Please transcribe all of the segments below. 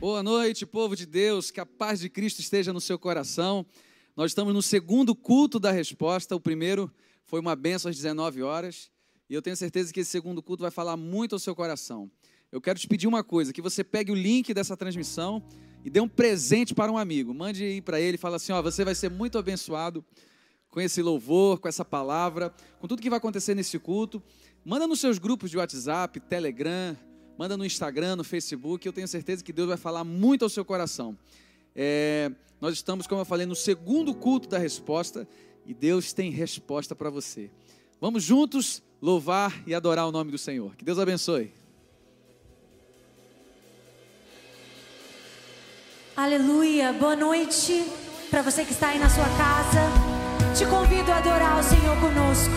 Boa noite, povo de Deus, que a paz de Cristo esteja no seu coração. Nós estamos no segundo culto da resposta. O primeiro foi uma benção às 19 horas. E eu tenho certeza que esse segundo culto vai falar muito ao seu coração. Eu quero te pedir uma coisa: que você pegue o link dessa transmissão e dê um presente para um amigo. Mande aí para ele fala assim: ó, você vai ser muito abençoado com esse louvor, com essa palavra, com tudo que vai acontecer nesse culto. Manda nos seus grupos de WhatsApp, Telegram, manda no Instagram, no Facebook. Eu tenho certeza que Deus vai falar muito ao seu coração. É, nós estamos, como eu falei, no segundo culto da resposta e Deus tem resposta para você. Vamos juntos louvar e adorar o nome do Senhor. Que Deus abençoe. Aleluia. Boa noite para você que está aí na sua casa. Te convido a adorar o Senhor conosco.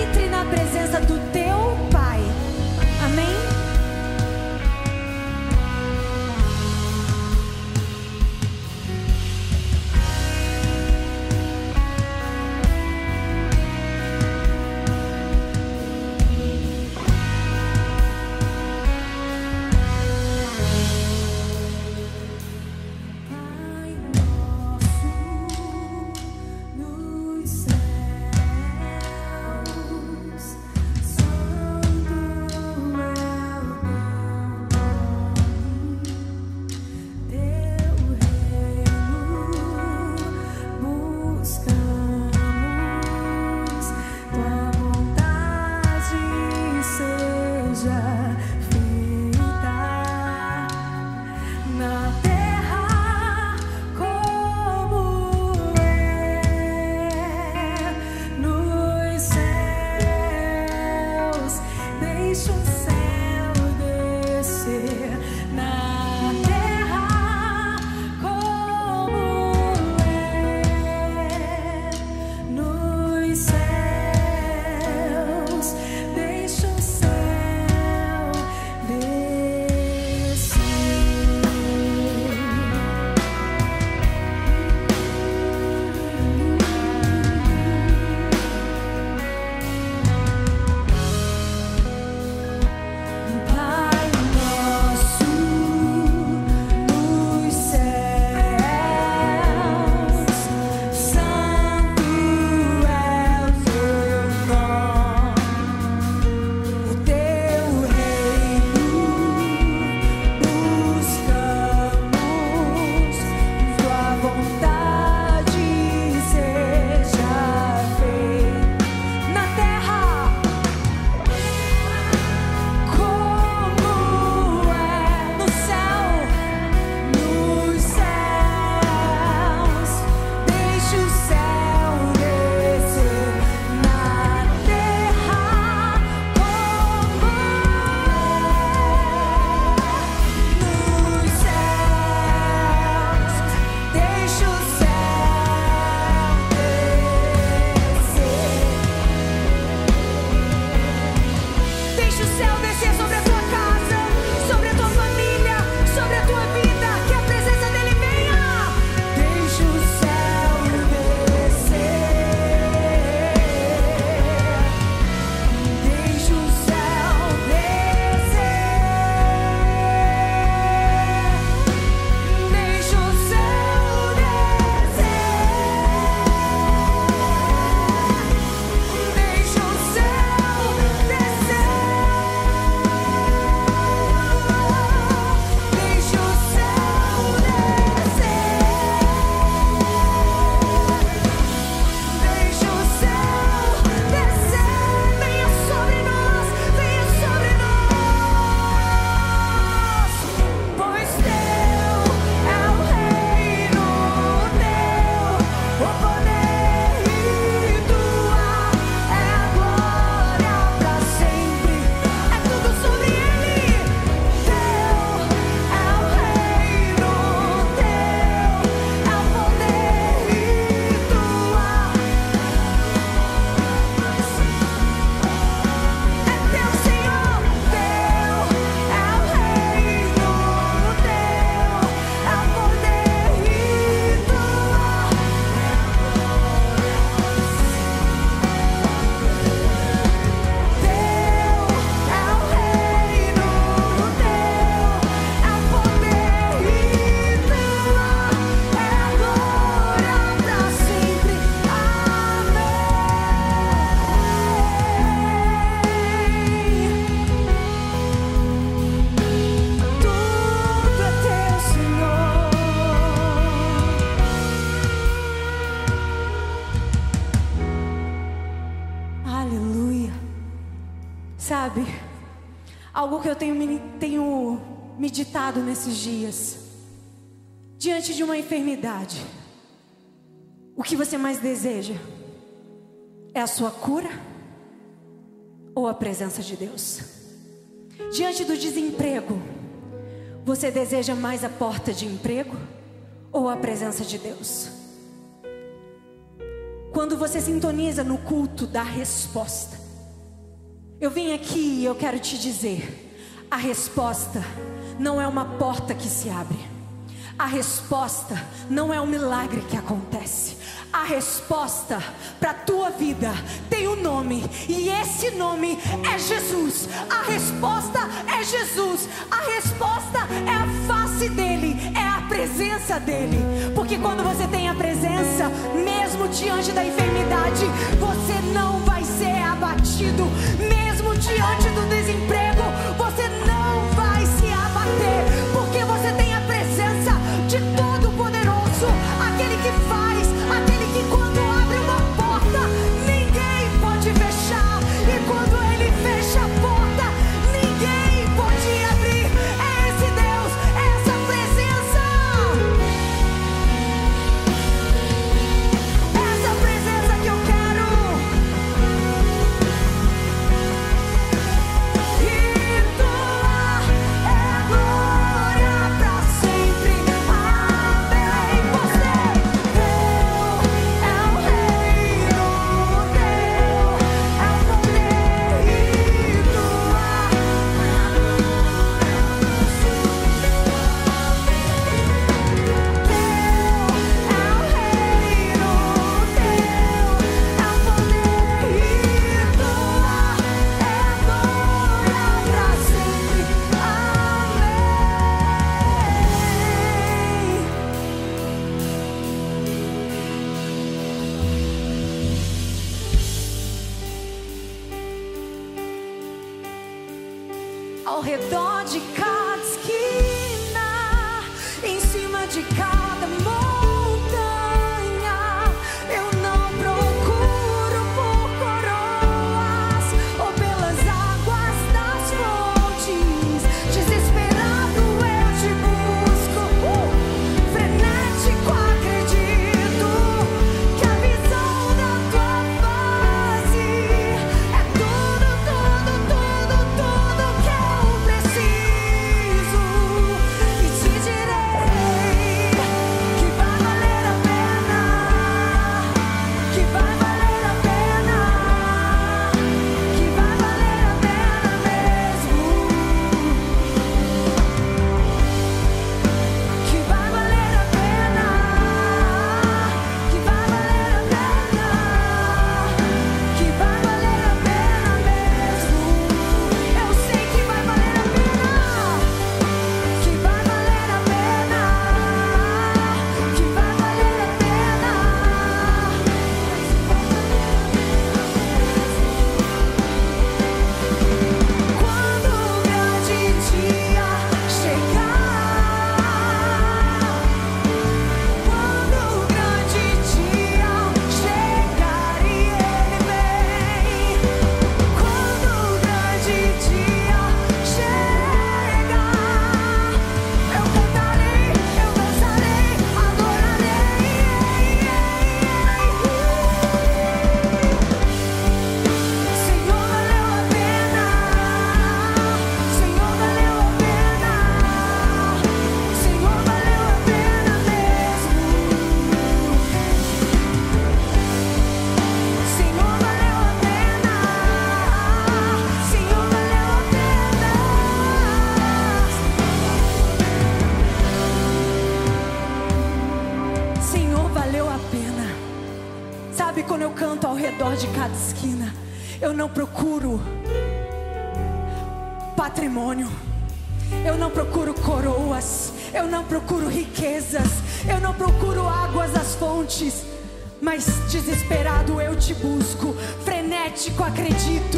Entre na presença do teu Pai. deixe o céu descer sobre que eu tenho, tenho meditado nesses dias. Diante de uma enfermidade, o que você mais deseja? É a sua cura ou a presença de Deus? Diante do desemprego, você deseja mais a porta de emprego ou a presença de Deus? Quando você sintoniza no culto da resposta, eu vim aqui e eu quero te dizer a resposta não é uma porta que se abre. A resposta não é um milagre que acontece. A resposta para a tua vida tem um nome, e esse nome é Jesus. A resposta é Jesus. A resposta é a face dele, é a presença dele. Porque quando você tem a presença, mesmo diante da enfermidade, você não vai ser abatido. Mesmo diante do desemprego, você te busco, frenético acredito.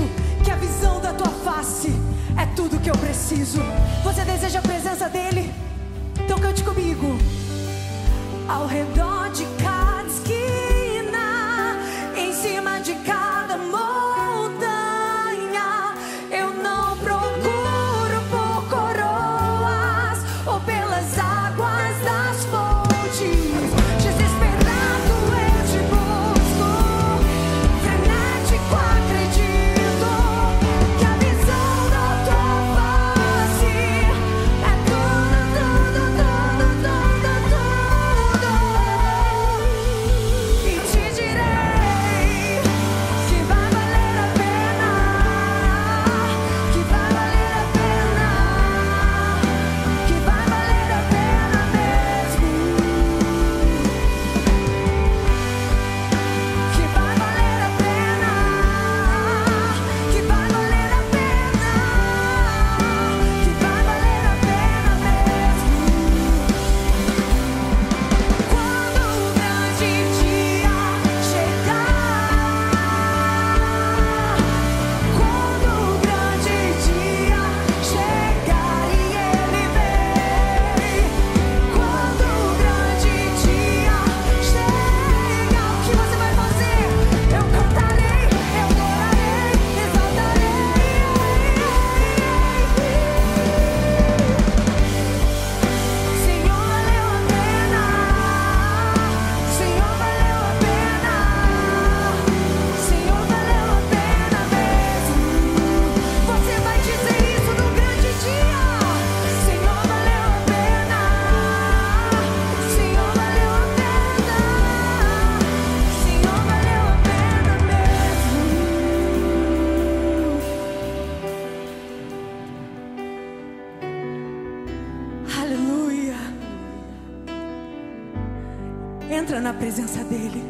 Presença dele.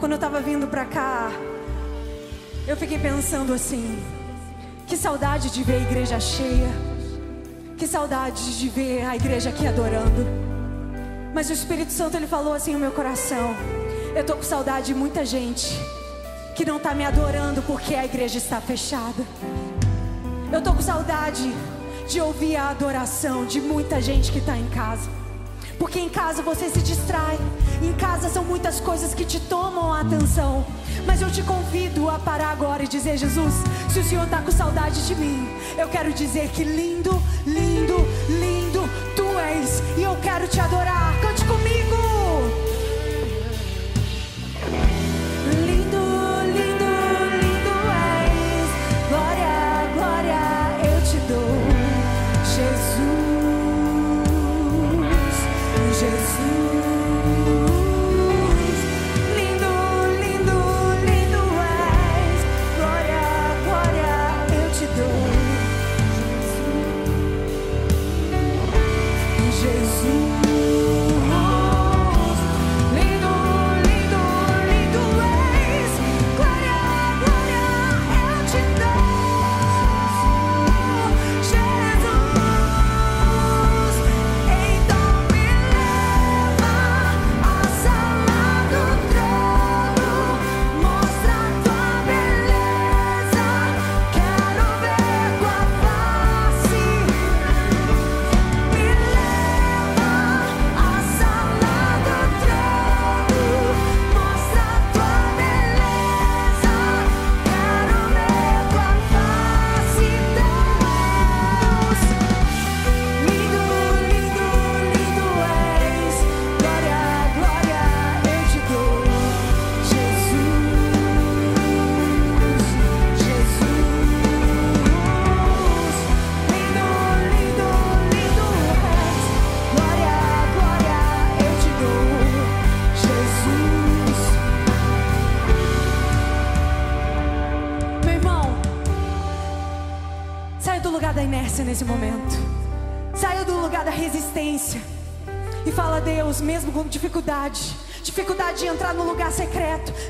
Quando eu estava vindo para cá, eu fiquei pensando assim: que saudade de ver a igreja cheia, que saudade de ver a igreja aqui adorando. Mas o Espírito Santo ele falou assim no meu coração: eu tô com saudade de muita gente que não está me adorando porque a igreja está fechada. Eu tô com saudade de ouvir a adoração de muita gente que está em casa. Porque em casa você se distrai. Em casa são muitas coisas que te tomam a atenção. Mas eu te convido a parar agora e dizer: Jesus, se o Senhor está com saudade de mim, eu quero dizer que lindo, lindo, lindo tu és. E eu quero te adorar. Cante comigo.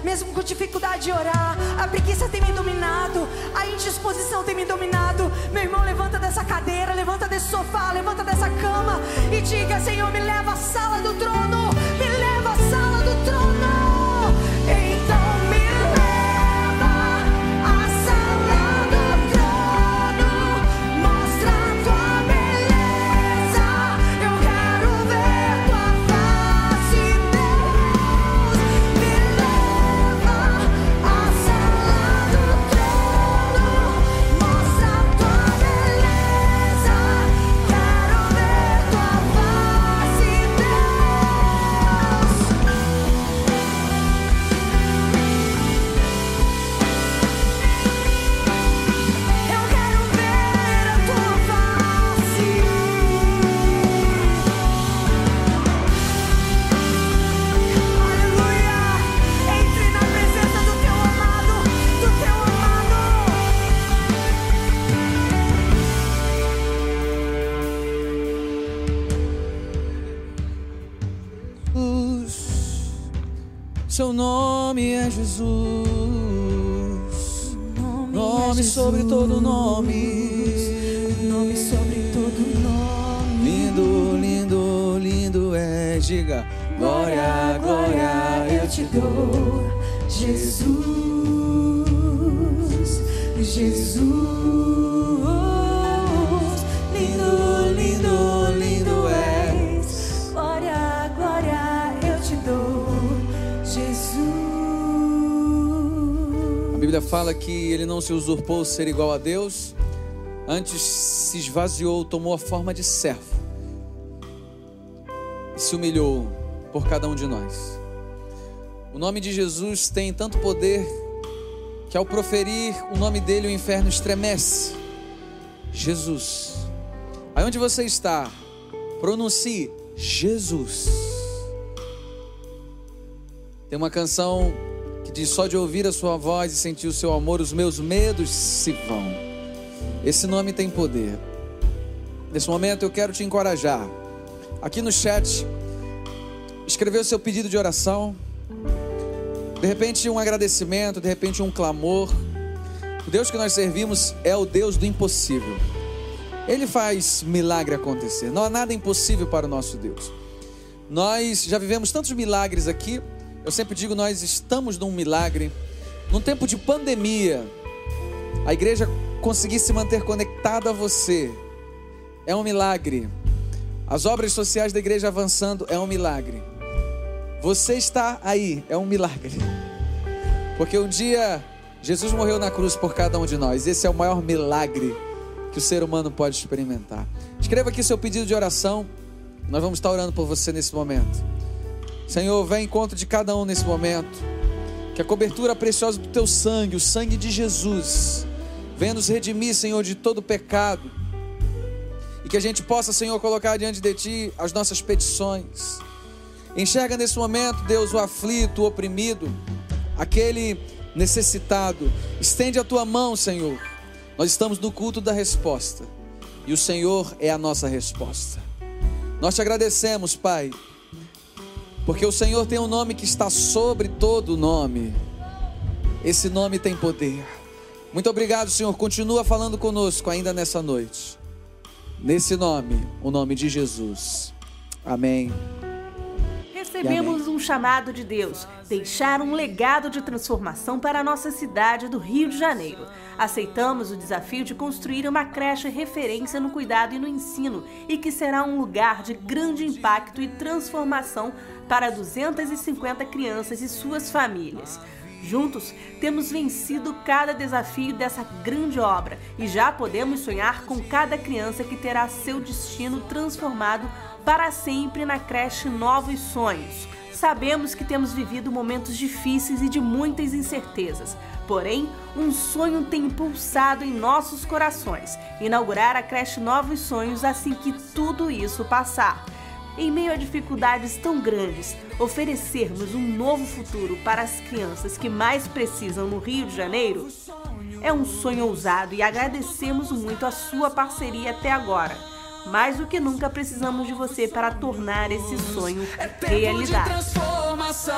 Mesmo com dificuldade de orar, nome é Jesus. Nome, nome é Jesus. sobre todo nome. Nome sobre todo nome. Lindo, lindo, lindo é. Diga. Glória, glória, eu te dou. Jesus. Jesus. Bíblia fala que ele não se usurpou ser igual a Deus, antes se esvaziou, tomou a forma de servo e se humilhou por cada um de nós. O nome de Jesus tem tanto poder que ao proferir o nome dele o inferno estremece. Jesus. Aí onde você está, pronuncie Jesus. Tem uma canção que diz: Só de ouvir a sua voz e sentir o seu amor, os meus medos se vão. Esse nome tem poder. Nesse momento eu quero te encorajar. Aqui no chat, escrever o seu pedido de oração. De repente, um agradecimento, de repente, um clamor. O Deus que nós servimos é o Deus do impossível. Ele faz milagre acontecer. Não há nada impossível para o nosso Deus. Nós já vivemos tantos milagres aqui. Eu sempre digo, nós estamos num milagre. Num tempo de pandemia, a igreja conseguir se manter conectada a você é um milagre. As obras sociais da igreja avançando é um milagre. Você está aí, é um milagre. Porque um dia Jesus morreu na cruz por cada um de nós. Esse é o maior milagre que o ser humano pode experimentar. Escreva aqui seu pedido de oração. Nós vamos estar orando por você nesse momento. Senhor, vem em encontro de cada um nesse momento. Que a cobertura preciosa do teu sangue, o sangue de Jesus, venha nos redimir, Senhor, de todo pecado. E que a gente possa, Senhor, colocar diante de Ti as nossas petições. Enxerga nesse momento, Deus, o aflito, o oprimido, aquele necessitado. Estende a Tua mão, Senhor. Nós estamos no culto da resposta. E o Senhor é a nossa resposta. Nós te agradecemos, Pai, porque o Senhor tem um nome que está sobre todo nome. Esse nome tem poder. Muito obrigado, Senhor. Continua falando conosco ainda nessa noite. Nesse nome, o nome de Jesus. Amém. Recebemos um chamado de Deus, deixar um legado de transformação para a nossa cidade do Rio de Janeiro. Aceitamos o desafio de construir uma creche referência no cuidado e no ensino e que será um lugar de grande impacto e transformação para 250 crianças e suas famílias. Juntos, temos vencido cada desafio dessa grande obra e já podemos sonhar com cada criança que terá seu destino transformado para sempre na creche Novos Sonhos. Sabemos que temos vivido momentos difíceis e de muitas incertezas, porém, um sonho tem impulsado em nossos corações inaugurar a creche Novos Sonhos assim que tudo isso passar em meio a dificuldades tão grandes, oferecermos um novo futuro para as crianças que mais precisam no Rio de Janeiro? É um sonho ousado e agradecemos muito a sua parceria até agora. Mais do que nunca precisamos de você para tornar esse sonho É realidade. Vamos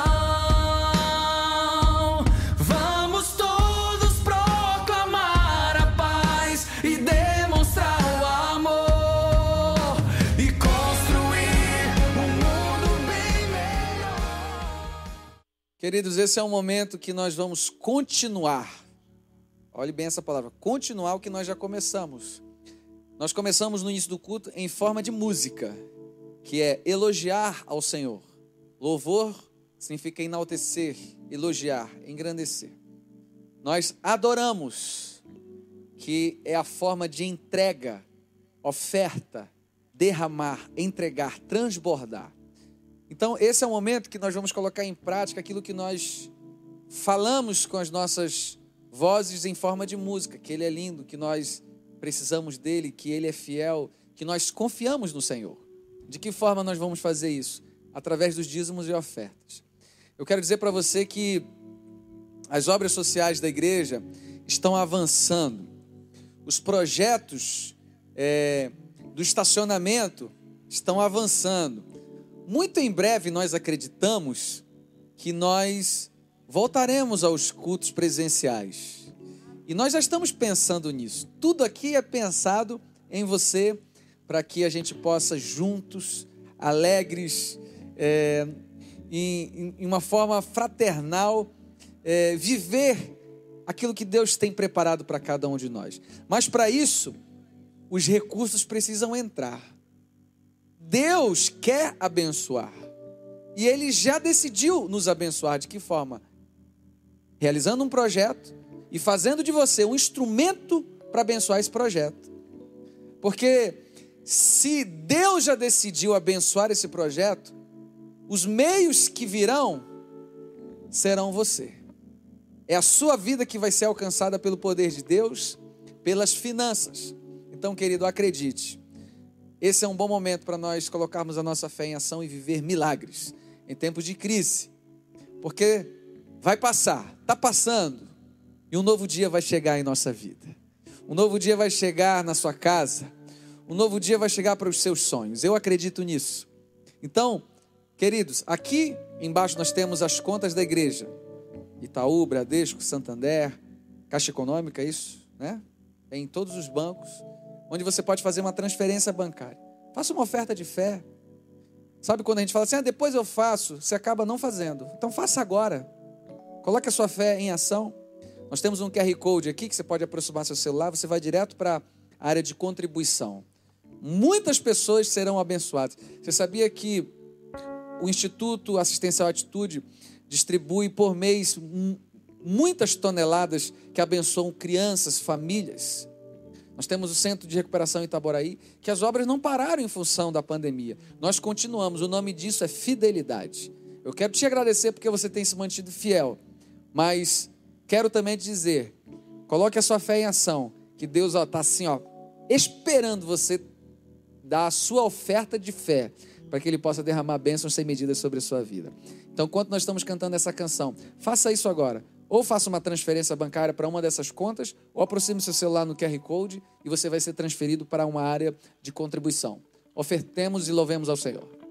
Queridos, esse é um momento que nós vamos continuar. Olhe bem essa palavra, continuar o que nós já começamos. Nós começamos no início do culto em forma de música, que é elogiar ao Senhor. Louvor significa enaltecer, elogiar, engrandecer. Nós adoramos, que é a forma de entrega, oferta, derramar, entregar, transbordar. Então, esse é o momento que nós vamos colocar em prática aquilo que nós falamos com as nossas vozes em forma de música, que Ele é lindo, que nós precisamos dele, que Ele é fiel, que nós confiamos no Senhor. De que forma nós vamos fazer isso? Através dos dízimos e ofertas. Eu quero dizer para você que as obras sociais da igreja estão avançando. Os projetos é, do estacionamento estão avançando. Muito em breve nós acreditamos que nós voltaremos aos cultos presenciais. E nós já estamos pensando nisso. Tudo aqui é pensado em você para que a gente possa juntos, alegres, é, em, em uma forma fraternal, é, viver aquilo que Deus tem preparado para cada um de nós. Mas para isso, os recursos precisam entrar. Deus quer abençoar. E Ele já decidiu nos abençoar. De que forma? Realizando um projeto e fazendo de você um instrumento para abençoar esse projeto. Porque se Deus já decidiu abençoar esse projeto, os meios que virão serão você. É a sua vida que vai ser alcançada pelo poder de Deus, pelas finanças. Então, querido, acredite. Esse é um bom momento para nós colocarmos a nossa fé em ação e viver milagres em tempos de crise. Porque vai passar, está passando, e um novo dia vai chegar em nossa vida. Um novo dia vai chegar na sua casa. Um novo dia vai chegar para os seus sonhos. Eu acredito nisso. Então, Queridos, aqui embaixo nós temos as contas da igreja. Itaú, Bradesco, Santander, Caixa Econômica, isso, né? Em todos os bancos, onde você pode fazer uma transferência bancária. Faça uma oferta de fé. Sabe quando a gente fala assim, ah, depois eu faço, você acaba não fazendo. Então faça agora. Coloque a sua fé em ação. Nós temos um QR Code aqui que você pode aproximar seu celular, você vai direto para a área de contribuição. Muitas pessoas serão abençoadas. Você sabia que o Instituto Assistencial Atitude distribui por mês muitas toneladas que abençoam crianças, famílias? Nós temos o Centro de Recuperação Itaboraí, que as obras não pararam em função da pandemia. Nós continuamos, o nome disso é fidelidade. Eu quero te agradecer porque você tem se mantido fiel, mas quero também te dizer, coloque a sua fé em ação, que Deus está assim, ó, esperando você dar a sua oferta de fé, para que Ele possa derramar bênçãos sem medida sobre a sua vida. Então, enquanto nós estamos cantando essa canção, faça isso agora. Ou faça uma transferência bancária para uma dessas contas, ou aproxime seu celular no QR Code e você vai ser transferido para uma área de contribuição. Ofertemos e louvemos ao Senhor.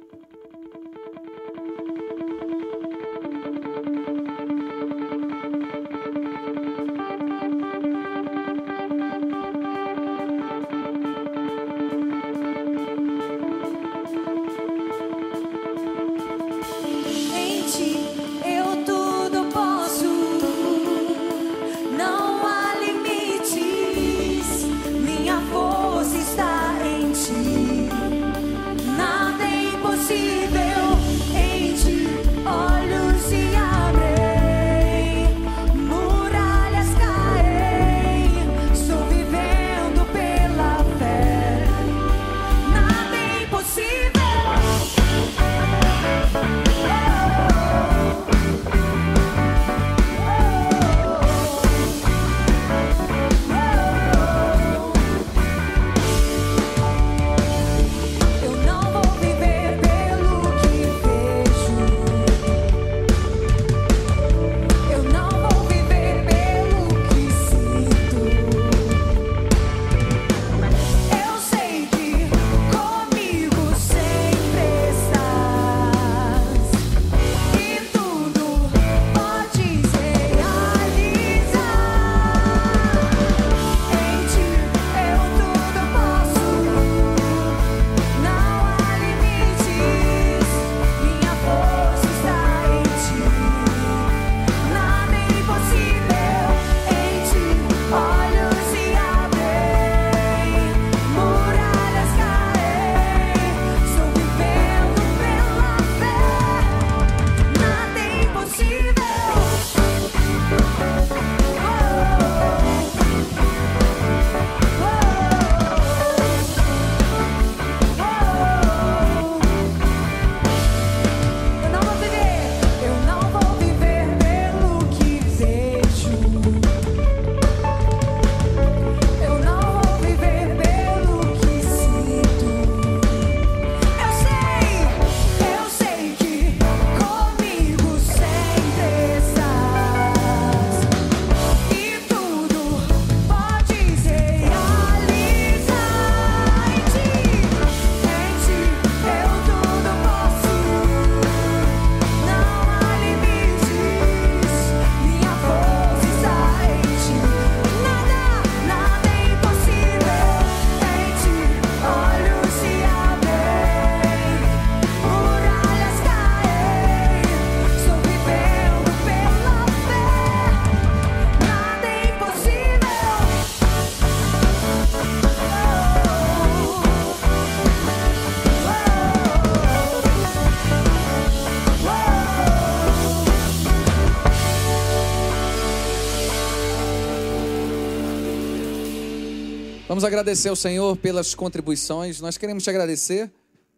Vamos agradecer ao Senhor pelas contribuições. Nós queremos te agradecer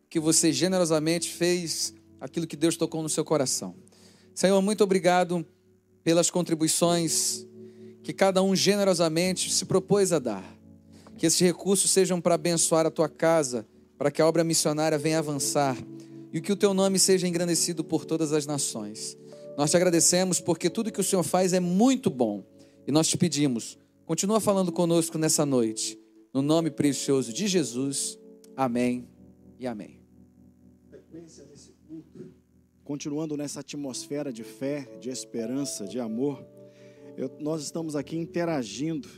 que você generosamente fez aquilo que Deus tocou no seu coração. Senhor, muito obrigado pelas contribuições que cada um generosamente se propôs a dar. Que esses recursos sejam para abençoar a tua casa, para que a obra missionária venha avançar e que o teu nome seja engrandecido por todas as nações. Nós te agradecemos porque tudo que o Senhor faz é muito bom e nós te pedimos, continua falando conosco nessa noite. No nome precioso de Jesus. Amém e amém. continuando nessa atmosfera de fé, de esperança, de amor, eu- nós estamos aqui interagindo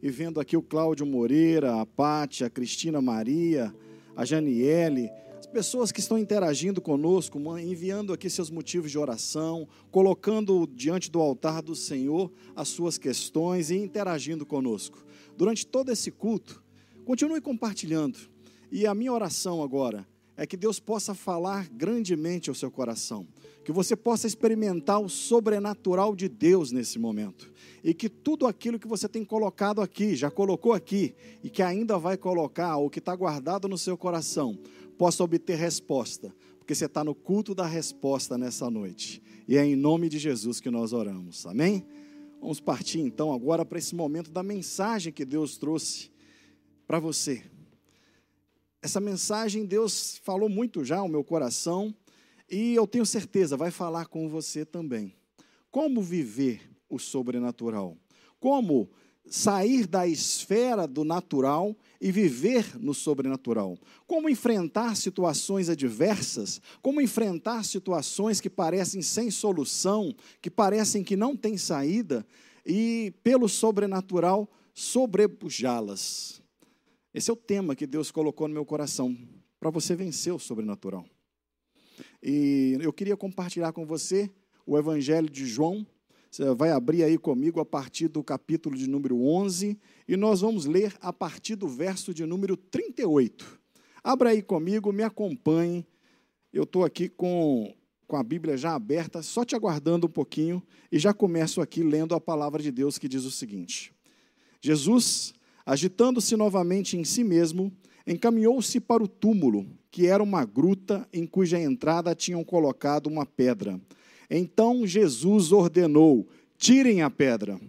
e vendo aqui o Cláudio Moreira, a Pátia, a Cristina Maria, a Janiele, as pessoas que estão interagindo conosco, enviando aqui seus motivos de oração, colocando diante do altar do Senhor as suas questões e interagindo conosco. Durante todo esse culto, continue compartilhando. E a minha oração agora é que Deus possa falar grandemente ao seu coração, que você possa experimentar o sobrenatural de Deus nesse momento, e que tudo aquilo que você tem colocado aqui, já colocou aqui, e que ainda vai colocar, ou que está guardado no seu coração, possa obter resposta, porque você está no culto da resposta nessa noite, e é em nome de Jesus que nós oramos, amém? Vamos partir então agora para esse momento da mensagem que Deus trouxe para você. Essa mensagem Deus falou muito já ao meu coração e eu tenho certeza vai falar com você também. Como viver o sobrenatural? Como sair da esfera do natural e viver no sobrenatural? Como enfrentar situações adversas? Como enfrentar situações que parecem sem solução, que parecem que não têm saída e pelo sobrenatural sobrepujá-las? Esse é o tema que Deus colocou no meu coração, para você vencer o sobrenatural. E eu queria compartilhar com você o Evangelho de João. Você vai abrir aí comigo a partir do capítulo de número 11 e nós vamos ler a partir do verso de número 38. Abra aí comigo, me acompanhe. Eu estou aqui com, com a Bíblia já aberta, só te aguardando um pouquinho e já começo aqui lendo a palavra de Deus que diz o seguinte: Jesus agitando-se novamente em si mesmo, encaminhou-se para o túmulo, que era uma gruta em cuja entrada tinham colocado uma pedra. Então Jesus ordenou: tirem a pedra.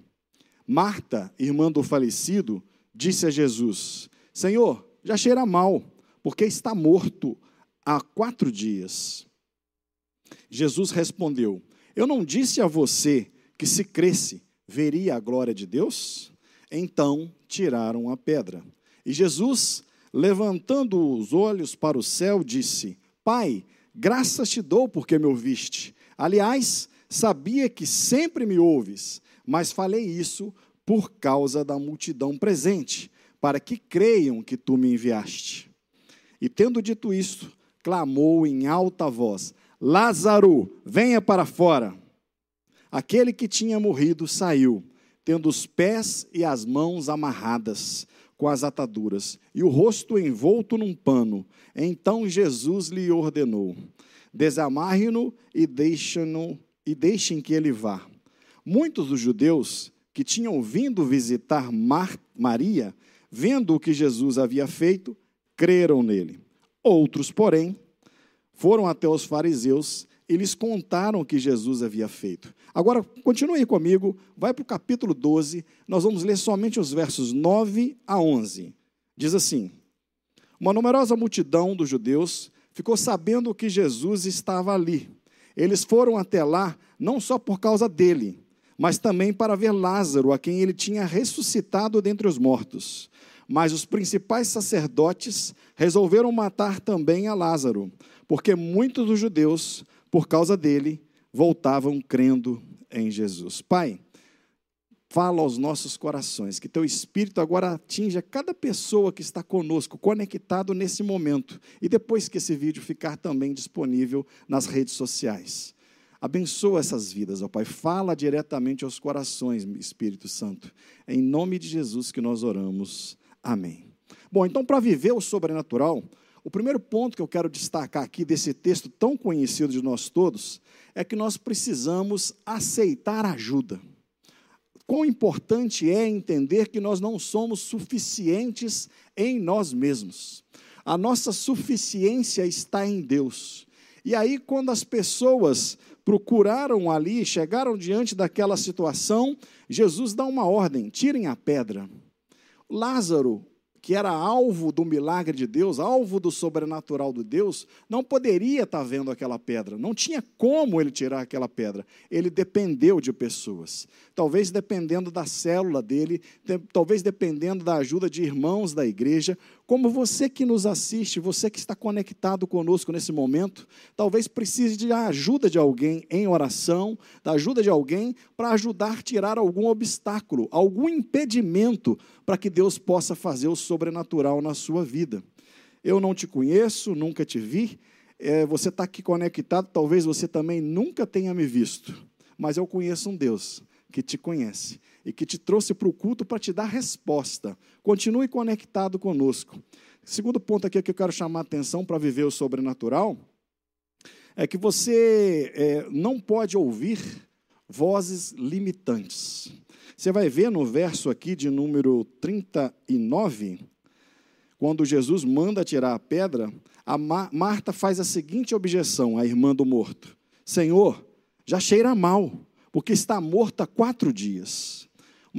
Marta, irmã do falecido, disse a Jesus: Senhor, já cheira mal, porque está morto há quatro dias. Jesus respondeu: Eu não disse a você que se cresce, veria a glória de Deus? Então tiraram a pedra. E Jesus, levantando os olhos para o céu, disse: Pai, graças te dou porque me ouviste. Aliás, sabia que sempre me ouves, mas falei isso por causa da multidão presente, para que creiam que tu me enviaste. E tendo dito isto, clamou em alta voz: Lázaro, venha para fora. Aquele que tinha morrido saiu, tendo os pés e as mãos amarradas com as ataduras e o rosto envolto num pano. Então Jesus lhe ordenou: Desamarre-no e deixem-no e deixem que ele vá. Muitos dos judeus que tinham vindo visitar Mar Maria, vendo o que Jesus havia feito, creram nele. Outros, porém, foram até os fariseus e lhes contaram o que Jesus havia feito. Agora, continue comigo, vai para o capítulo 12, nós vamos ler somente os versos 9 a 11. Diz assim: Uma numerosa multidão dos judeus ficou sabendo que Jesus estava ali. Eles foram até lá não só por causa dele, mas também para ver Lázaro, a quem ele tinha ressuscitado dentre os mortos. Mas os principais sacerdotes resolveram matar também a Lázaro, porque muitos dos judeus, por causa dele, voltavam crendo em Jesus. Pai, fala aos nossos corações, que teu espírito agora atinja cada pessoa que está conosco, conectado nesse momento, e depois que esse vídeo ficar também disponível nas redes sociais. Abençoa essas vidas, ó Pai. Fala diretamente aos corações, Espírito Santo. É em nome de Jesus que nós oramos. Amém. Bom, então, para viver o sobrenatural, o primeiro ponto que eu quero destacar aqui desse texto tão conhecido de nós todos é que nós precisamos aceitar ajuda. Quão importante é entender que nós não somos suficientes em nós mesmos. A nossa suficiência está em Deus. E aí, quando as pessoas procuraram ali, chegaram diante daquela situação, Jesus dá uma ordem: tirem a pedra. Lázaro, que era alvo do milagre de Deus, alvo do sobrenatural de Deus, não poderia estar vendo aquela pedra, não tinha como ele tirar aquela pedra. Ele dependeu de pessoas. Talvez dependendo da célula dele, talvez dependendo da ajuda de irmãos da igreja, como você que nos assiste, você que está conectado conosco nesse momento, talvez precise de ajuda de alguém em oração, da ajuda de alguém para ajudar a tirar algum obstáculo, algum impedimento para que Deus possa fazer o sobrenatural na sua vida. Eu não te conheço, nunca te vi, é, você está aqui conectado, talvez você também nunca tenha me visto, mas eu conheço um Deus que te conhece e que te trouxe para o culto para te dar resposta. Continue conectado conosco. Segundo ponto aqui que eu quero chamar a atenção para viver o sobrenatural é que você é, não pode ouvir vozes limitantes. Você vai ver no verso aqui de número 39, quando Jesus manda tirar a pedra, a Marta faz a seguinte objeção à irmã do morto: Senhor, já cheira mal, porque está morta há quatro dias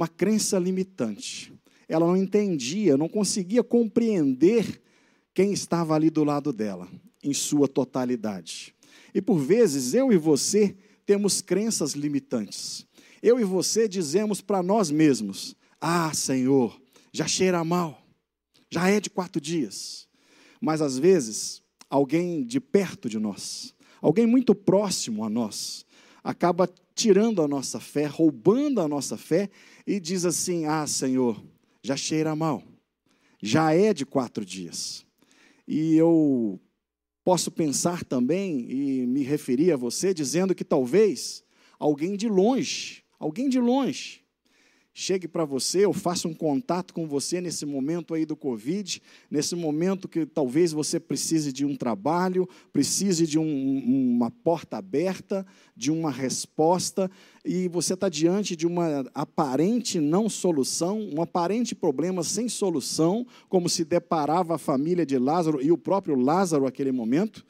uma crença limitante. Ela não entendia, não conseguia compreender quem estava ali do lado dela, em sua totalidade. E por vezes eu e você temos crenças limitantes. Eu e você dizemos para nós mesmos: Ah, Senhor, já cheira mal, já é de quatro dias. Mas às vezes, alguém de perto de nós, alguém muito próximo a nós, acaba tirando a nossa fé, roubando a nossa fé e diz assim: Ah, Senhor, já cheira mal, já é de quatro dias. E eu posso pensar também e me referir a você dizendo que talvez alguém de longe, alguém de longe, chegue para você ou faça um contato com você nesse momento aí do Covid, nesse momento que talvez você precise de um trabalho, precise de um, uma porta aberta, de uma resposta, e você está diante de uma aparente não solução, um aparente problema sem solução, como se deparava a família de Lázaro e o próprio Lázaro naquele momento,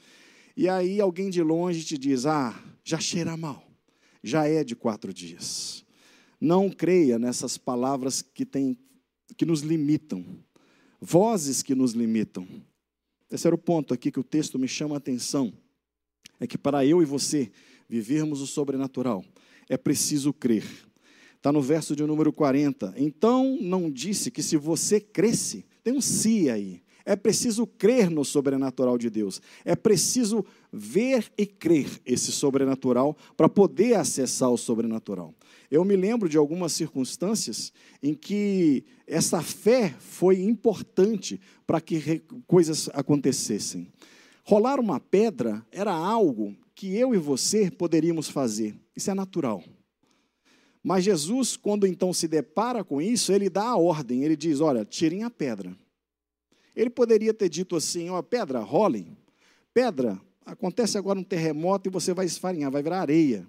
e aí alguém de longe te diz: Ah, já cheira mal, já é de quatro dias. Não creia nessas palavras que, tem, que nos limitam, vozes que nos limitam. Esse era o ponto aqui que o texto me chama a atenção. É que para eu e você vivermos o sobrenatural, é preciso crer. Está no verso de número 40. Então não disse que se você cresce, tem um si aí. É preciso crer no sobrenatural de Deus. É preciso ver e crer esse sobrenatural para poder acessar o sobrenatural. Eu me lembro de algumas circunstâncias em que essa fé foi importante para que coisas acontecessem. Rolar uma pedra era algo que eu e você poderíamos fazer. Isso é natural. Mas Jesus, quando então se depara com isso, ele dá a ordem, ele diz: Olha, tirem a pedra. Ele poderia ter dito assim: Ó, pedra, rolem. Pedra, acontece agora um terremoto e você vai esfarinhar, vai virar areia.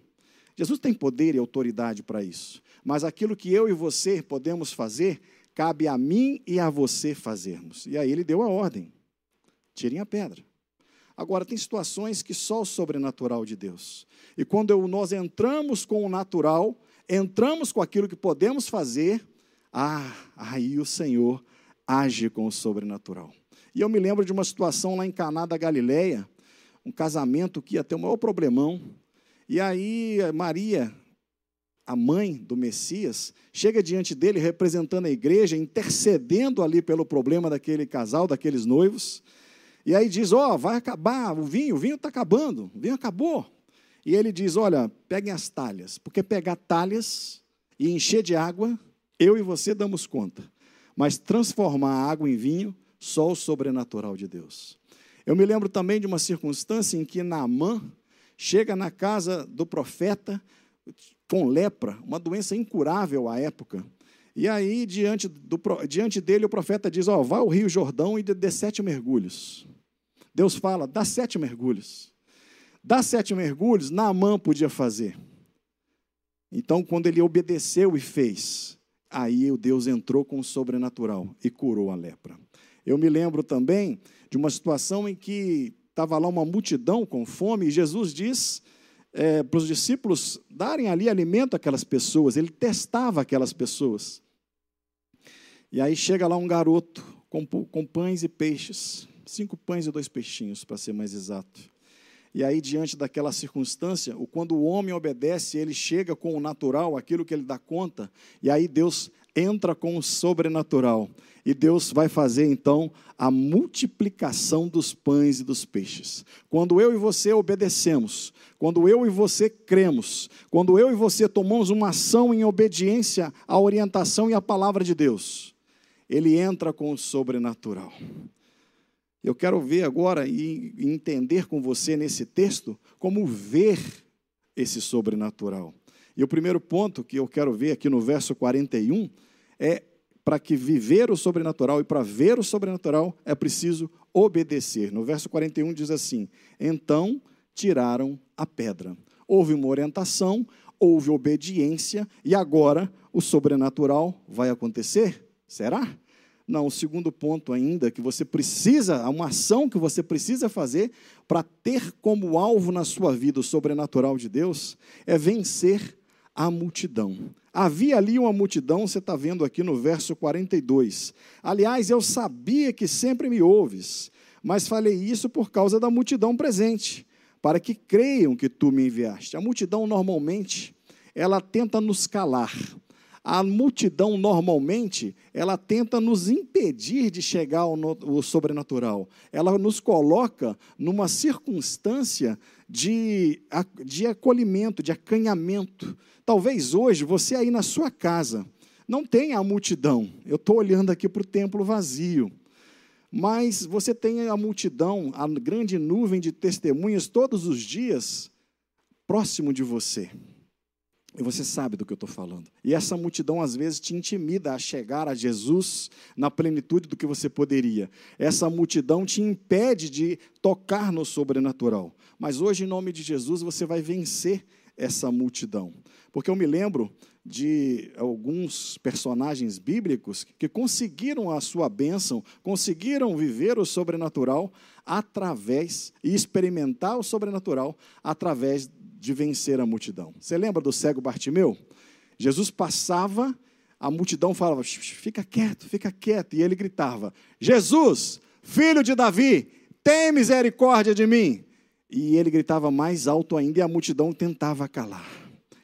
Jesus tem poder e autoridade para isso. Mas aquilo que eu e você podemos fazer, cabe a mim e a você fazermos. E aí ele deu a ordem: tirem a pedra. Agora, tem situações que só o sobrenatural de Deus. E quando eu, nós entramos com o natural, entramos com aquilo que podemos fazer, ah, aí o Senhor age com o sobrenatural. E eu me lembro de uma situação lá em Caná da Galileia, um casamento que ia ter um maior problemão, e aí Maria, a mãe do Messias, chega diante dele representando a igreja, intercedendo ali pelo problema daquele casal, daqueles noivos. E aí diz: Ó, oh, vai acabar o vinho, o vinho está acabando, o vinho acabou. E ele diz: Olha, peguem as talhas, porque pegar talhas e encher de água, eu e você damos conta. Mas transformar a água em vinho, só o sobrenatural de Deus. Eu me lembro também de uma circunstância em que Naamã, chega na casa do profeta com lepra, uma doença incurável à época. E aí, diante, do, diante dele, o profeta diz: Ó, oh, vai ao Rio Jordão e dê sete mergulhos. Deus fala: dá sete mergulhos. Dá sete mergulhos, Naamã podia fazer. Então, quando ele obedeceu e fez, aí o Deus entrou com o sobrenatural e curou a lepra. Eu me lembro também de uma situação em que estava lá uma multidão com fome, e Jesus diz é, para os discípulos darem ali alimento àquelas pessoas, ele testava aquelas pessoas. E aí chega lá um garoto com, com pães e peixes, cinco pães e dois peixinhos, para ser mais exato. E aí, diante daquela circunstância, quando o homem obedece, ele chega com o natural, aquilo que ele dá conta, e aí Deus entra com o sobrenatural. E Deus vai fazer então a multiplicação dos pães e dos peixes. Quando eu e você obedecemos, quando eu e você cremos, quando eu e você tomamos uma ação em obediência à orientação e à palavra de Deus, ele entra com o sobrenatural. Eu quero ver agora e entender com você nesse texto como ver esse sobrenatural. E o primeiro ponto que eu quero ver aqui no verso 41 é para que viver o sobrenatural e para ver o sobrenatural é preciso obedecer. No verso 41 diz assim: Então tiraram a pedra. Houve uma orientação, houve obediência e agora o sobrenatural vai acontecer? Será? Não, o segundo ponto ainda que você precisa, uma ação que você precisa fazer para ter como alvo na sua vida o sobrenatural de Deus é vencer a multidão. Havia ali uma multidão, você está vendo aqui no verso 42. Aliás, eu sabia que sempre me ouves, mas falei isso por causa da multidão presente, para que creiam que tu me enviaste. A multidão normalmente, ela tenta nos calar. A multidão normalmente, ela tenta nos impedir de chegar ao, no, ao sobrenatural. Ela nos coloca numa circunstância de, de acolhimento, de acanhamento. Talvez hoje você aí na sua casa não tenha a multidão. Eu estou olhando aqui para o templo vazio. Mas você tem a multidão, a grande nuvem de testemunhas todos os dias próximo de você. E você sabe do que eu estou falando. E essa multidão, às vezes, te intimida a chegar a Jesus na plenitude do que você poderia. Essa multidão te impede de tocar no sobrenatural. Mas hoje, em nome de Jesus, você vai vencer essa multidão. Porque eu me lembro de alguns personagens bíblicos que conseguiram a sua bênção, conseguiram viver o sobrenatural através e experimentar o sobrenatural através de vencer a multidão. Você lembra do cego Bartimeu? Jesus passava, a multidão falava: fica quieto, fica quieto. E ele gritava: Jesus, filho de Davi, tem misericórdia de mim. E ele gritava mais alto ainda e a multidão tentava calar.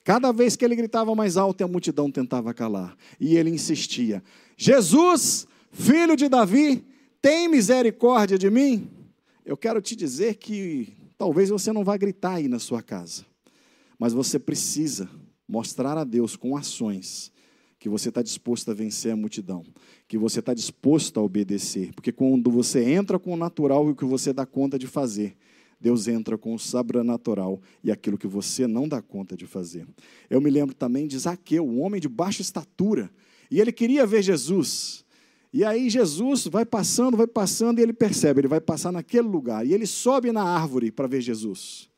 Cada vez que ele gritava mais alto, a multidão tentava calar. E ele insistia: Jesus, filho de Davi, tem misericórdia de mim? Eu quero te dizer que talvez você não vá gritar aí na sua casa. Mas você precisa mostrar a Deus com ações que você está disposto a vencer a multidão, que você está disposto a obedecer. Porque quando você entra com o natural e o que você dá conta de fazer, Deus entra com o sobrenatural e aquilo que você não dá conta de fazer. Eu me lembro também de Zaqueu, um homem de baixa estatura, e ele queria ver Jesus. E aí Jesus vai passando, vai passando, e ele percebe, ele vai passar naquele lugar, e ele sobe na árvore para ver Jesus.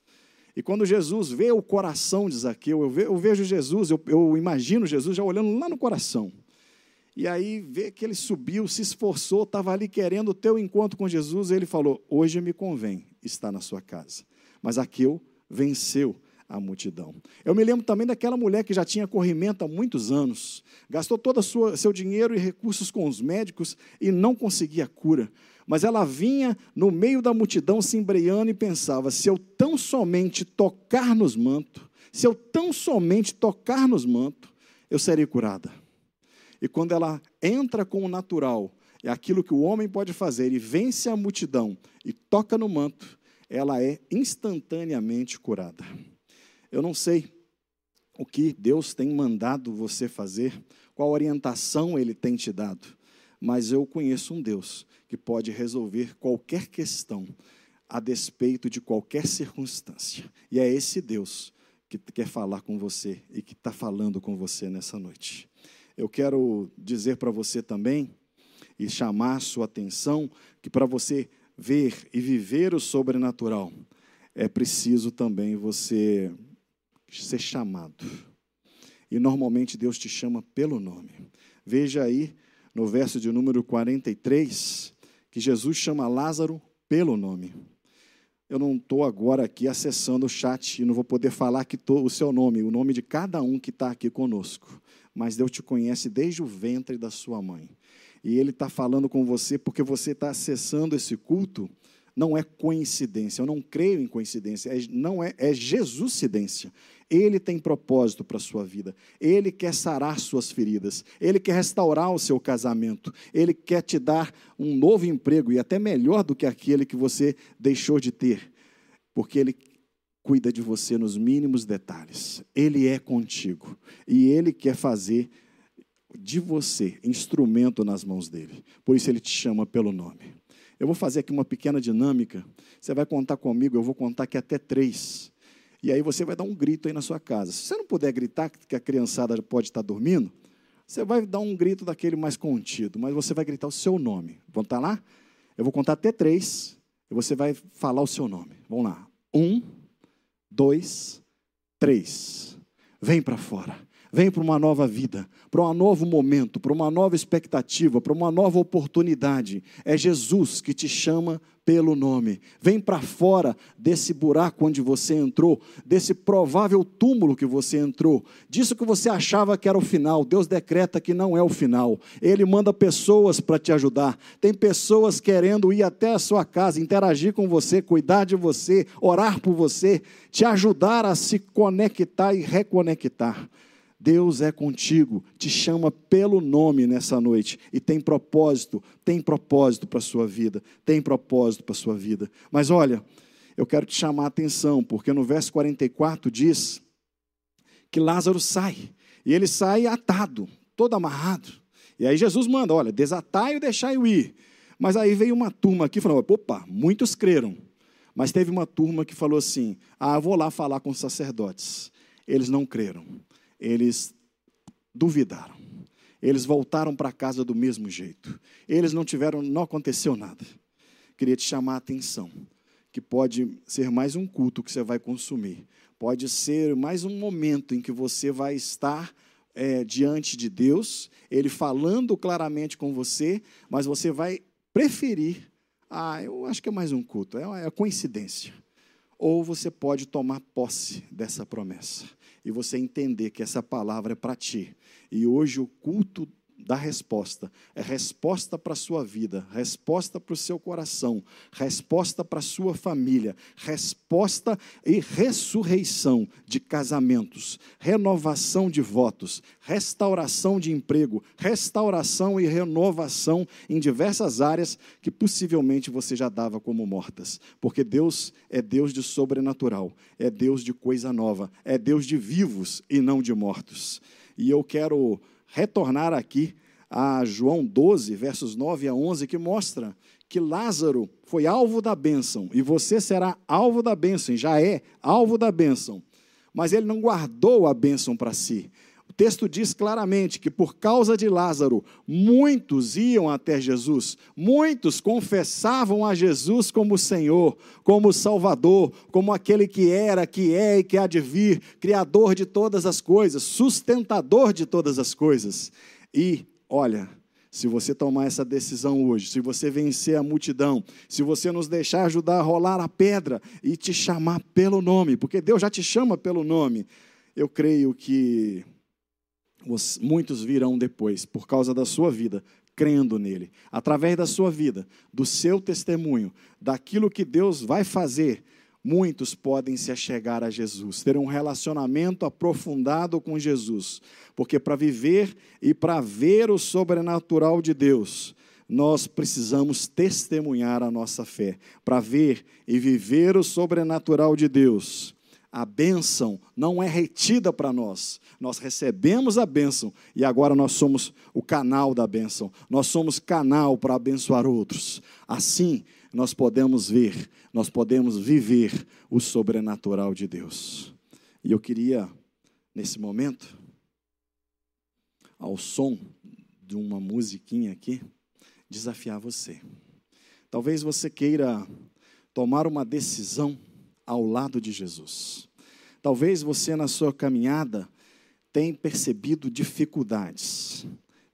E quando Jesus vê o coração de Zaqueu, eu, vejo Jesus, eu, eu imagino Jesus já olhando lá no coração. E aí vê que ele subiu, se esforçou, estava ali querendo o teu encontro com Jesus, e ele falou: Hoje me convém estar na sua casa. Mas Zaqueu venceu a multidão. Eu me lembro também daquela mulher que já tinha corrimento há muitos anos, gastou todo o seu dinheiro e recursos com os médicos e não conseguia cura. Mas ela vinha no meio da multidão se embreando e pensava: se eu tão somente tocar nos mantos, se eu tão somente tocar nos mantos, eu serei curada. E quando ela entra com o natural, é aquilo que o homem pode fazer, e vence a multidão e toca no manto, ela é instantaneamente curada. Eu não sei o que Deus tem mandado você fazer, qual orientação Ele tem te dado, mas eu conheço um Deus que pode resolver qualquer questão a despeito de qualquer circunstância. E é esse Deus que quer falar com você e que está falando com você nessa noite. Eu quero dizer para você também e chamar sua atenção que para você ver e viver o sobrenatural é preciso também você ser chamado. E normalmente Deus te chama pelo nome. Veja aí no verso de número 43, que Jesus chama Lázaro pelo nome. Eu não estou agora aqui acessando o chat e não vou poder falar que tô, o seu nome, o nome de cada um que está aqui conosco. Mas Deus te conhece desde o ventre da sua mãe. E Ele está falando com você porque você está acessando esse culto não é coincidência. Eu não creio em coincidência. É, não é, é Jesuscidência. Ele tem propósito para a sua vida. Ele quer sarar suas feridas. Ele quer restaurar o seu casamento. Ele quer te dar um novo emprego e até melhor do que aquele que você deixou de ter. Porque ele cuida de você nos mínimos detalhes. Ele é contigo. E ele quer fazer de você instrumento nas mãos dele. Por isso ele te chama pelo nome. Eu vou fazer aqui uma pequena dinâmica. Você vai contar comigo, eu vou contar aqui até três. E aí você vai dar um grito aí na sua casa. Se você não puder gritar, que a criançada pode estar dormindo, você vai dar um grito daquele mais contido, mas você vai gritar o seu nome. Vamos estar lá? Eu vou contar até três e você vai falar o seu nome. Vamos lá. Um, dois, três. Vem para fora. Vem para uma nova vida, para um novo momento, para uma nova expectativa, para uma nova oportunidade. É Jesus que te chama pelo nome. Vem para fora desse buraco onde você entrou, desse provável túmulo que você entrou, disso que você achava que era o final. Deus decreta que não é o final. Ele manda pessoas para te ajudar. Tem pessoas querendo ir até a sua casa, interagir com você, cuidar de você, orar por você, te ajudar a se conectar e reconectar. Deus é contigo, te chama pelo nome nessa noite e tem propósito, tem propósito para a sua vida, tem propósito para a sua vida. Mas olha, eu quero te chamar a atenção, porque no verso 44 diz que Lázaro sai, e ele sai atado, todo amarrado. E aí Jesus manda: olha, desatai e deixai-o ir. Mas aí veio uma turma aqui falando: opa, muitos creram. Mas teve uma turma que falou assim: ah, vou lá falar com os sacerdotes. Eles não creram eles duvidaram. Eles voltaram para casa do mesmo jeito. Eles não tiveram, não aconteceu nada. Queria te chamar a atenção que pode ser mais um culto que você vai consumir. Pode ser mais um momento em que você vai estar é, diante de Deus, Ele falando claramente com você, mas você vai preferir. Ah, eu acho que é mais um culto, é, é coincidência. Ou você pode tomar posse dessa promessa e você entender que essa palavra é para ti. E hoje o culto da resposta é resposta para a sua vida, resposta para o seu coração, resposta para a sua família, resposta e ressurreição de casamentos, renovação de votos, restauração de emprego, restauração e renovação em diversas áreas que possivelmente você já dava como mortas, porque Deus é Deus de sobrenatural, é Deus de coisa nova, é Deus de vivos e não de mortos. E eu quero retornar aqui a João 12, versos 9 a 11, que mostra que Lázaro foi alvo da bênção, e você será alvo da bênção, já é alvo da bênção, mas ele não guardou a bênção para si. O texto diz claramente que por causa de Lázaro, muitos iam até Jesus, muitos confessavam a Jesus como Senhor, como Salvador, como aquele que era, que é e que há de vir, Criador de todas as coisas, sustentador de todas as coisas. E, olha, se você tomar essa decisão hoje, se você vencer a multidão, se você nos deixar ajudar a rolar a pedra e te chamar pelo nome, porque Deus já te chama pelo nome, eu creio que muitos virão depois, por causa da sua vida, crendo nele. Através da sua vida, do seu testemunho, daquilo que Deus vai fazer, muitos podem se achegar a Jesus, ter um relacionamento aprofundado com Jesus. Porque para viver e para ver o sobrenatural de Deus, nós precisamos testemunhar a nossa fé. Para ver e viver o sobrenatural de Deus, a bênção não é retida para nós. Nós recebemos a bênção e agora nós somos o canal da bênção. Nós somos canal para abençoar outros. Assim, nós podemos ver, nós podemos viver o sobrenatural de Deus. E eu queria, nesse momento, ao som de uma musiquinha aqui, desafiar você. Talvez você queira tomar uma decisão ao lado de Jesus. Talvez você, na sua caminhada, tenha percebido dificuldades,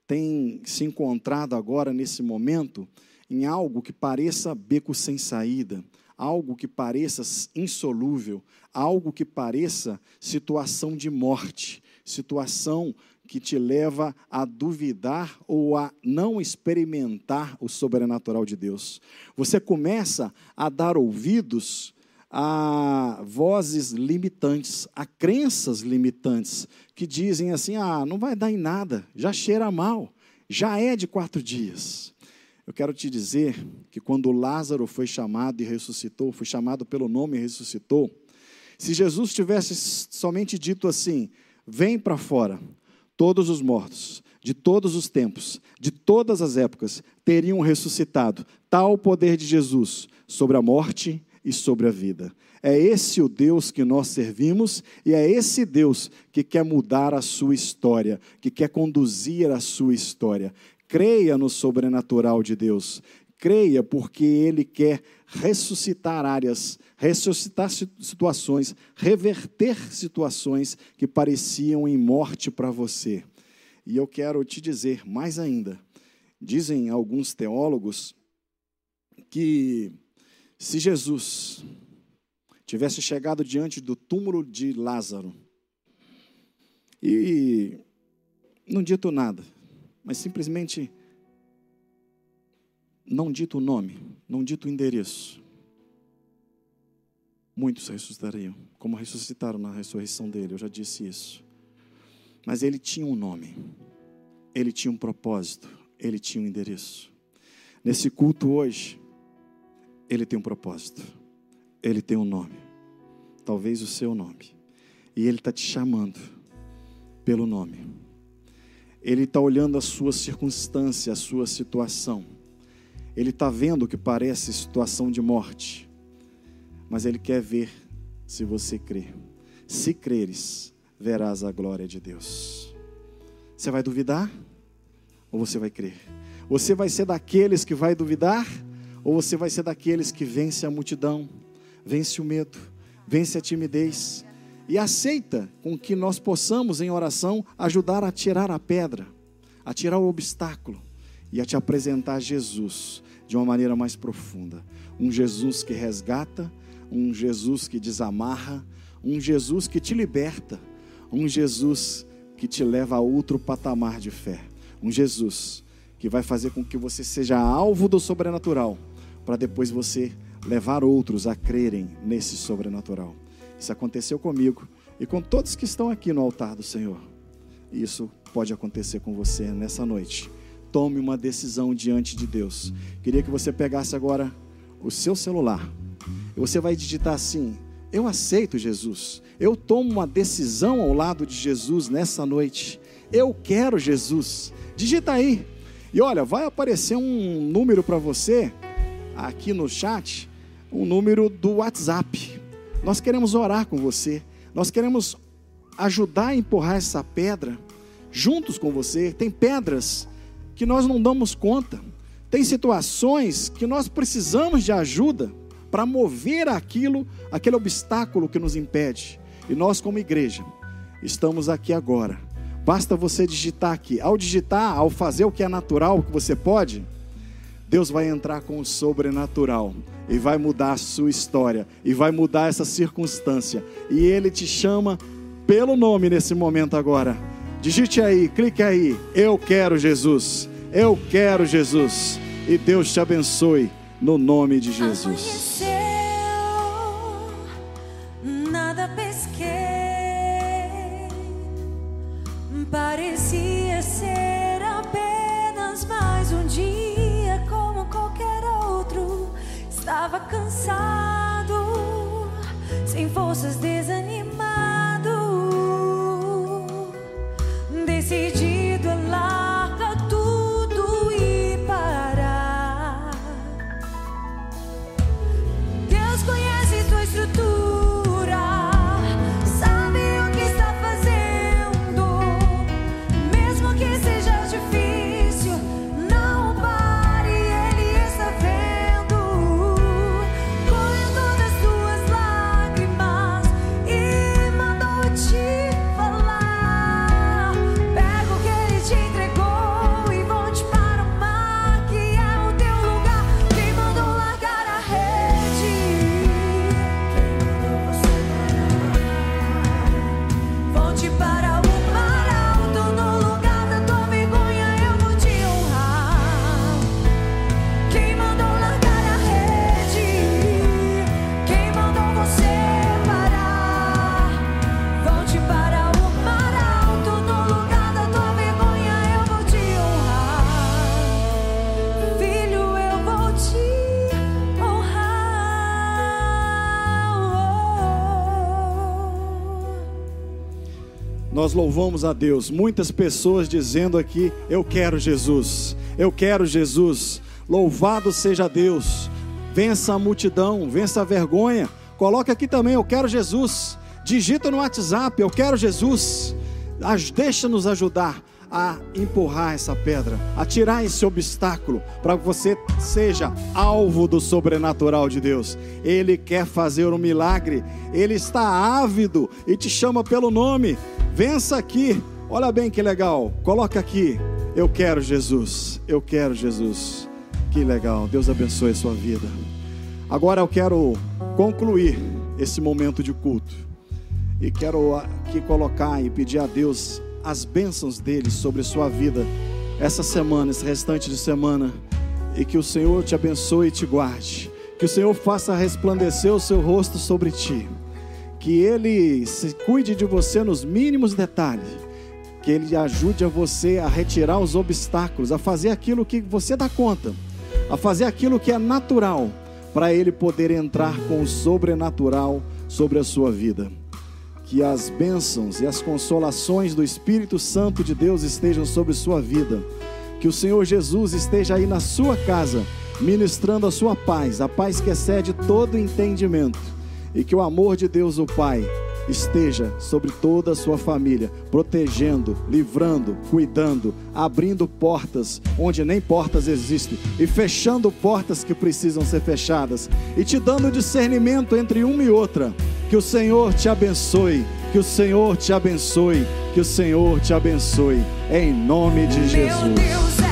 tem se encontrado agora, nesse momento, em algo que pareça beco sem saída, algo que pareça insolúvel, algo que pareça situação de morte, situação que te leva a duvidar ou a não experimentar o sobrenatural de Deus. Você começa a dar ouvidos a vozes limitantes, a crenças limitantes, que dizem assim: ah, não vai dar em nada, já cheira mal, já é de quatro dias. Eu quero te dizer que quando Lázaro foi chamado e ressuscitou, foi chamado pelo nome e ressuscitou, se Jesus tivesse somente dito assim: vem para fora, todos os mortos, de todos os tempos, de todas as épocas, teriam ressuscitado. Tal o poder de Jesus sobre a morte e sobre a vida. É esse o Deus que nós servimos e é esse Deus que quer mudar a sua história, que quer conduzir a sua história. Creia no sobrenatural de Deus. Creia porque Ele quer ressuscitar áreas, ressuscitar situações, reverter situações que pareciam em morte para você. E eu quero te dizer mais ainda: dizem alguns teólogos que se Jesus tivesse chegado diante do túmulo de Lázaro e não dito nada, mas simplesmente não dito o nome, não dito o endereço, muitos ressuscitariam, como ressuscitaram na ressurreição dele, eu já disse isso. Mas ele tinha um nome, ele tinha um propósito, ele tinha um endereço. Nesse culto hoje, ele tem um propósito, ele tem um nome, talvez o seu nome, e ele está te chamando pelo nome. Ele está olhando a sua circunstância, a sua situação. Ele está vendo o que parece situação de morte, mas ele quer ver se você crê. Se creres, verás a glória de Deus. Você vai duvidar ou você vai crer? Você vai ser daqueles que vai duvidar ou você vai ser daqueles que vence a multidão, vence o medo, vence a timidez e aceita com que nós possamos em oração ajudar a tirar a pedra, a tirar o obstáculo e a te apresentar Jesus de uma maneira mais profunda. Um Jesus que resgata, um Jesus que desamarra, um Jesus que te liberta, um Jesus que te leva a outro patamar de fé. Um Jesus que vai fazer com que você seja alvo do sobrenatural para depois você levar outros a crerem nesse sobrenatural. Isso aconteceu comigo e com todos que estão aqui no altar do Senhor. Isso pode acontecer com você nessa noite. Tome uma decisão diante de Deus. Queria que você pegasse agora o seu celular. E você vai digitar assim: Eu aceito Jesus. Eu tomo uma decisão ao lado de Jesus nessa noite. Eu quero Jesus. Digita aí. E olha, vai aparecer um número para você aqui no chat o um número do WhatsApp. Nós queremos orar com você. Nós queremos ajudar a empurrar essa pedra juntos com você. Tem pedras que nós não damos conta. Tem situações que nós precisamos de ajuda para mover aquilo, aquele obstáculo que nos impede. E nós, como igreja, estamos aqui agora. Basta você digitar aqui. Ao digitar, ao fazer o que é natural, o que você pode, Deus vai entrar com o sobrenatural e vai mudar a sua história e vai mudar essa circunstância. E Ele te chama pelo nome nesse momento agora. Digite aí, clique aí. Eu quero Jesus. Eu quero Jesus. E Deus te abençoe no nome de Jesus. Estava cansado, sem forças, desanimado. Decidido louvamos a Deus. Muitas pessoas dizendo aqui: Eu quero Jesus, eu quero Jesus. Louvado seja Deus. Vença a multidão, vença a vergonha. Coloca aqui também: Eu quero Jesus. Digita no WhatsApp: Eu quero Jesus. Deixa-nos ajudar a empurrar essa pedra, a tirar esse obstáculo, para que você seja alvo do sobrenatural de Deus. Ele quer fazer um milagre, ele está ávido e te chama pelo nome. Vença aqui, olha bem que legal, coloca aqui. Eu quero Jesus, eu quero Jesus. Que legal, Deus abençoe a sua vida. Agora eu quero concluir esse momento de culto. E quero aqui colocar e pedir a Deus as bênçãos dele sobre sua vida essa semana, esse restante de semana, e que o Senhor te abençoe e te guarde, que o Senhor faça resplandecer o seu rosto sobre ti, que ele se cuide de você nos mínimos detalhes, que ele ajude a você a retirar os obstáculos, a fazer aquilo que você dá conta, a fazer aquilo que é natural, para ele poder entrar com o sobrenatural sobre a sua vida que as bênçãos e as consolações do Espírito Santo de Deus estejam sobre sua vida. Que o Senhor Jesus esteja aí na sua casa, ministrando a sua paz, a paz que excede todo entendimento. E que o amor de Deus, o Pai, esteja sobre toda a sua família, protegendo, livrando, cuidando, abrindo portas onde nem portas existem e fechando portas que precisam ser fechadas e te dando discernimento entre uma e outra que o Senhor te abençoe, que o Senhor te abençoe, que o Senhor te abençoe, em nome de Jesus.